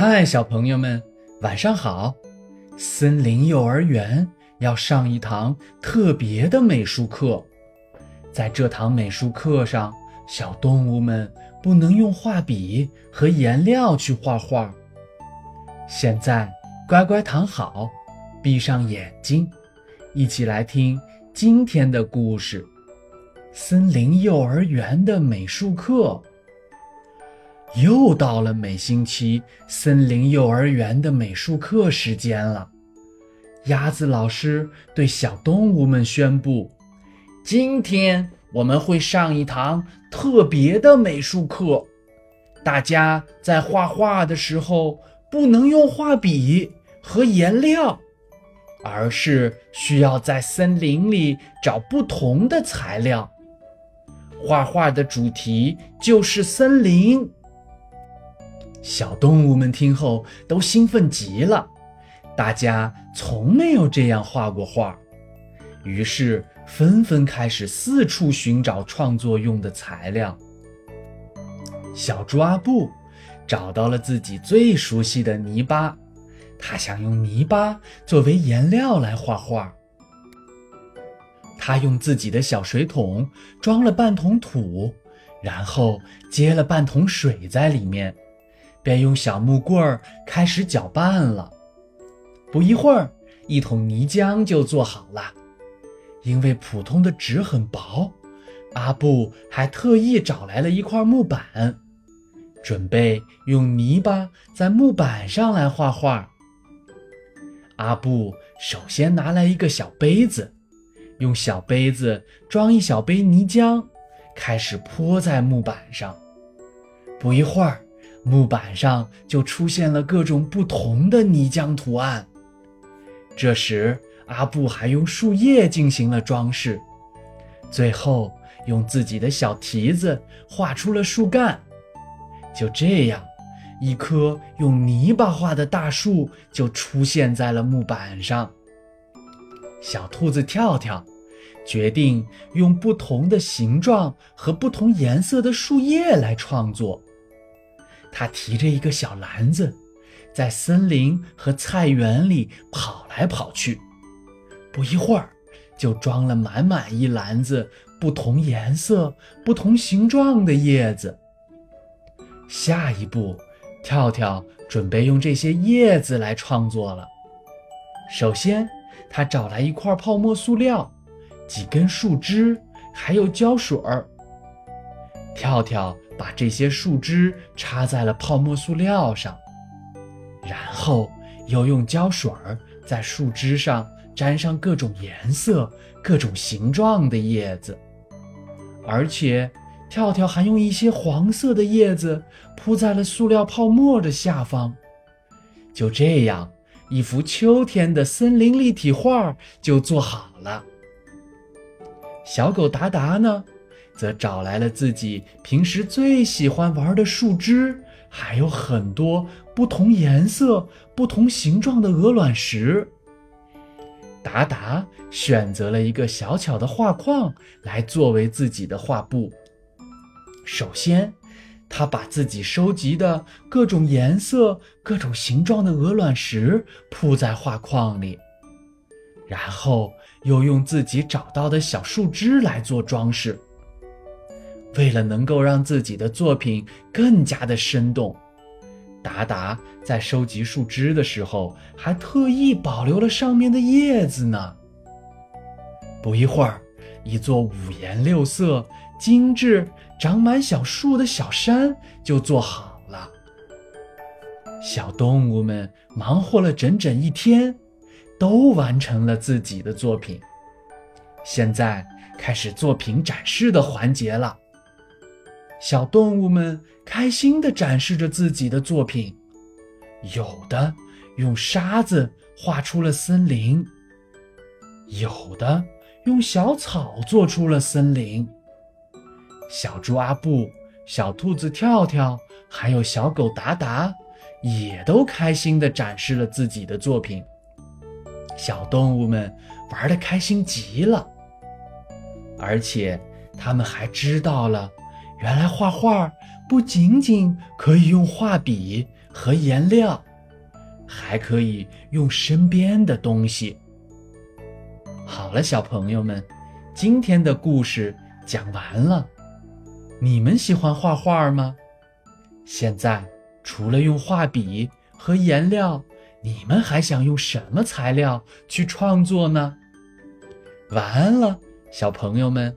嗨，小朋友们，晚上好！森林幼儿园要上一堂特别的美术课，在这堂美术课上，小动物们不能用画笔和颜料去画画。现在，乖乖躺好，闭上眼睛，一起来听今天的故事——森林幼儿园的美术课。又到了每星期森林幼儿园的美术课时间了。鸭子老师对小动物们宣布：“今天我们会上一堂特别的美术课，大家在画画的时候不能用画笔和颜料，而是需要在森林里找不同的材料。画画的主题就是森林。”小动物们听后都兴奋极了，大家从没有这样画过画，于是纷纷开始四处寻找创作用的材料。小猪阿布找到了自己最熟悉的泥巴，他想用泥巴作为颜料来画画。他用自己的小水桶装了半桶土，然后接了半桶水在里面。便用小木棍儿开始搅拌了。不一会儿，一桶泥浆就做好了。因为普通的纸很薄，阿布还特意找来了一块木板，准备用泥巴在木板上来画画。阿布首先拿来一个小杯子，用小杯子装一小杯泥浆，开始泼在木板上。不一会儿，木板上就出现了各种不同的泥浆图案。这时，阿布还用树叶进行了装饰，最后用自己的小蹄子画出了树干。就这样，一棵用泥巴画的大树就出现在了木板上。小兔子跳跳决定用不同的形状和不同颜色的树叶来创作。他提着一个小篮子，在森林和菜园里跑来跑去，不一会儿，就装了满满一篮子不同颜色、不同形状的叶子。下一步，跳跳准备用这些叶子来创作了。首先，他找来一块泡沫塑料、几根树枝，还有胶水儿。跳跳。把这些树枝插在了泡沫塑料上，然后又用胶水儿在树枝上粘上各种颜色、各种形状的叶子，而且跳跳还用一些黄色的叶子铺在了塑料泡沫的下方。就这样，一幅秋天的森林立体画就做好了。小狗达达呢？则找来了自己平时最喜欢玩的树枝，还有很多不同颜色、不同形状的鹅卵石。达达选择了一个小巧的画框来作为自己的画布。首先，他把自己收集的各种颜色、各种形状的鹅卵石铺在画框里，然后又用自己找到的小树枝来做装饰。为了能够让自己的作品更加的生动，达达在收集树枝的时候还特意保留了上面的叶子呢。不一会儿，一座五颜六色、精致、长满小树的小山就做好了。小动物们忙活了整整一天，都完成了自己的作品。现在开始作品展示的环节了。小动物们开心地展示着自己的作品，有的用沙子画出了森林，有的用小草做出了森林。小猪阿布、小兔子跳跳，还有小狗达达，也都开心地展示了自己的作品。小动物们玩得开心极了，而且他们还知道了。原来画画不仅仅可以用画笔和颜料，还可以用身边的东西。好了，小朋友们，今天的故事讲完了。你们喜欢画画吗？现在除了用画笔和颜料，你们还想用什么材料去创作呢？晚安了，小朋友们。